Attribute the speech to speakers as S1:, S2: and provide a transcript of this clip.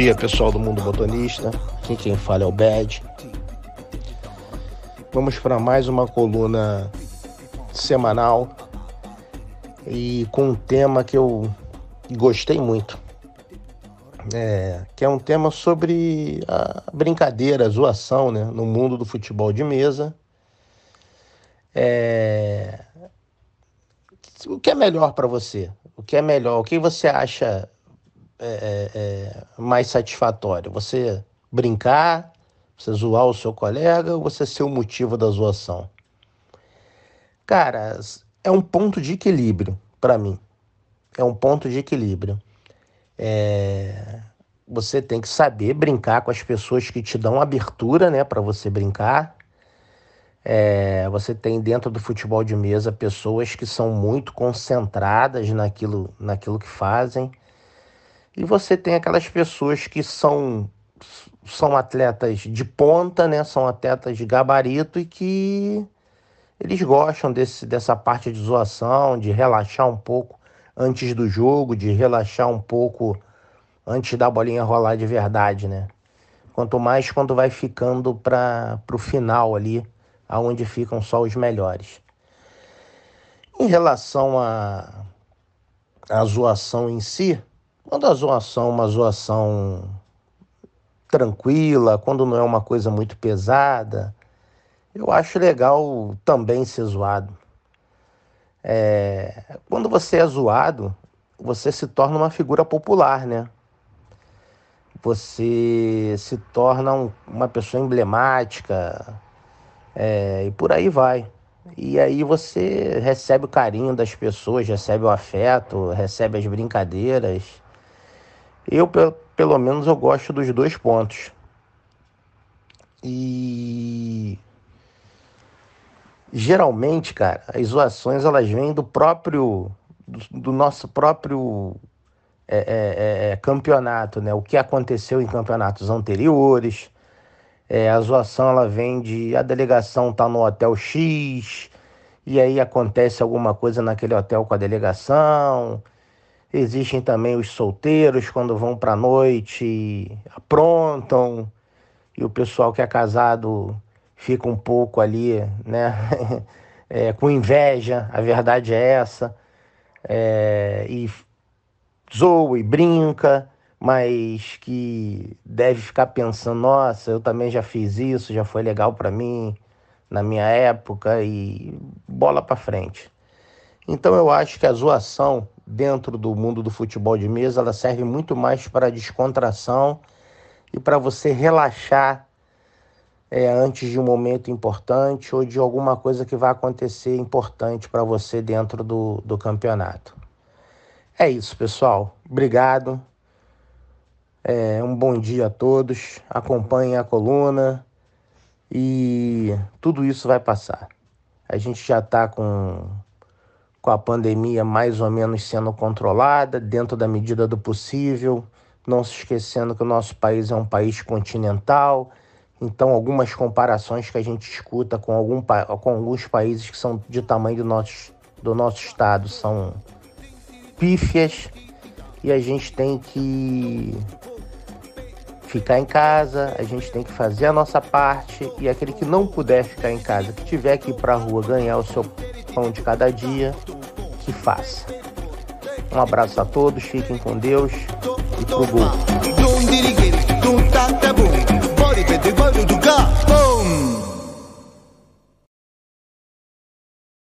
S1: dia, pessoal do Mundo Botonista. Aqui quem fala é o Bad. Vamos para mais uma coluna semanal e com um tema que eu gostei muito. É, que é um tema sobre a brincadeira, a zoação né, no mundo do futebol de mesa. É, o que é melhor para você? O que é melhor? O que você acha é, é, é, mais satisfatório? Você brincar, você zoar o seu colega ou você ser o motivo da zoação? Cara, é um ponto de equilíbrio para mim. É um ponto de equilíbrio. É... Você tem que saber brincar com as pessoas que te dão abertura, né, para você brincar. É... Você tem dentro do futebol de mesa pessoas que são muito concentradas naquilo, naquilo que fazem. E você tem aquelas pessoas que são são atletas de ponta, né? São atletas de gabarito e que eles gostam desse, dessa parte de zoação, de relaxar um pouco antes do jogo, de relaxar um pouco antes da bolinha rolar de verdade, né? Quanto mais quando vai ficando para o final ali, aonde ficam só os melhores. Em relação à a, a zoação em si, quando a zoação é uma zoação tranquila, quando não é uma coisa muito pesada, eu acho legal também ser zoado. É, quando você é zoado, você se torna uma figura popular, né? Você se torna um, uma pessoa emblemática é, e por aí vai. E aí você recebe o carinho das pessoas, recebe o afeto, recebe as brincadeiras. Eu, pelo menos, eu gosto dos dois pontos. E geralmente, cara, as zoações elas vêm do próprio, do, do nosso próprio é, é, é, é campeonato, né? O que aconteceu em campeonatos anteriores. É, a zoação ela vem de a delegação tá no hotel X e aí acontece alguma coisa naquele hotel com a delegação Existem também os solteiros quando vão para noite, aprontam, e o pessoal que é casado fica um pouco ali, né, é, com inveja, a verdade é essa, é, e zoa e brinca, mas que deve ficar pensando, nossa, eu também já fiz isso, já foi legal para mim na minha época e bola para frente. Então eu acho que a zoação dentro do mundo do futebol de mesa, ela serve muito mais para descontração e para você relaxar é, antes de um momento importante ou de alguma coisa que vai acontecer importante para você dentro do, do campeonato. É isso, pessoal. Obrigado. É, um bom dia a todos. Acompanhem a coluna e tudo isso vai passar. A gente já está com com a pandemia mais ou menos sendo controlada, dentro da medida do possível, não se esquecendo que o nosso país é um país continental, então algumas comparações que a gente escuta com, algum, com alguns países que são de tamanho do nosso, do nosso estado são pífias e a gente tem que ficar em casa, a gente tem que fazer a nossa parte e aquele que não puder ficar em casa, que tiver que ir para a rua ganhar o seu pão de cada dia, que faça. Um abraço a todos, fiquem com Deus e pro gol.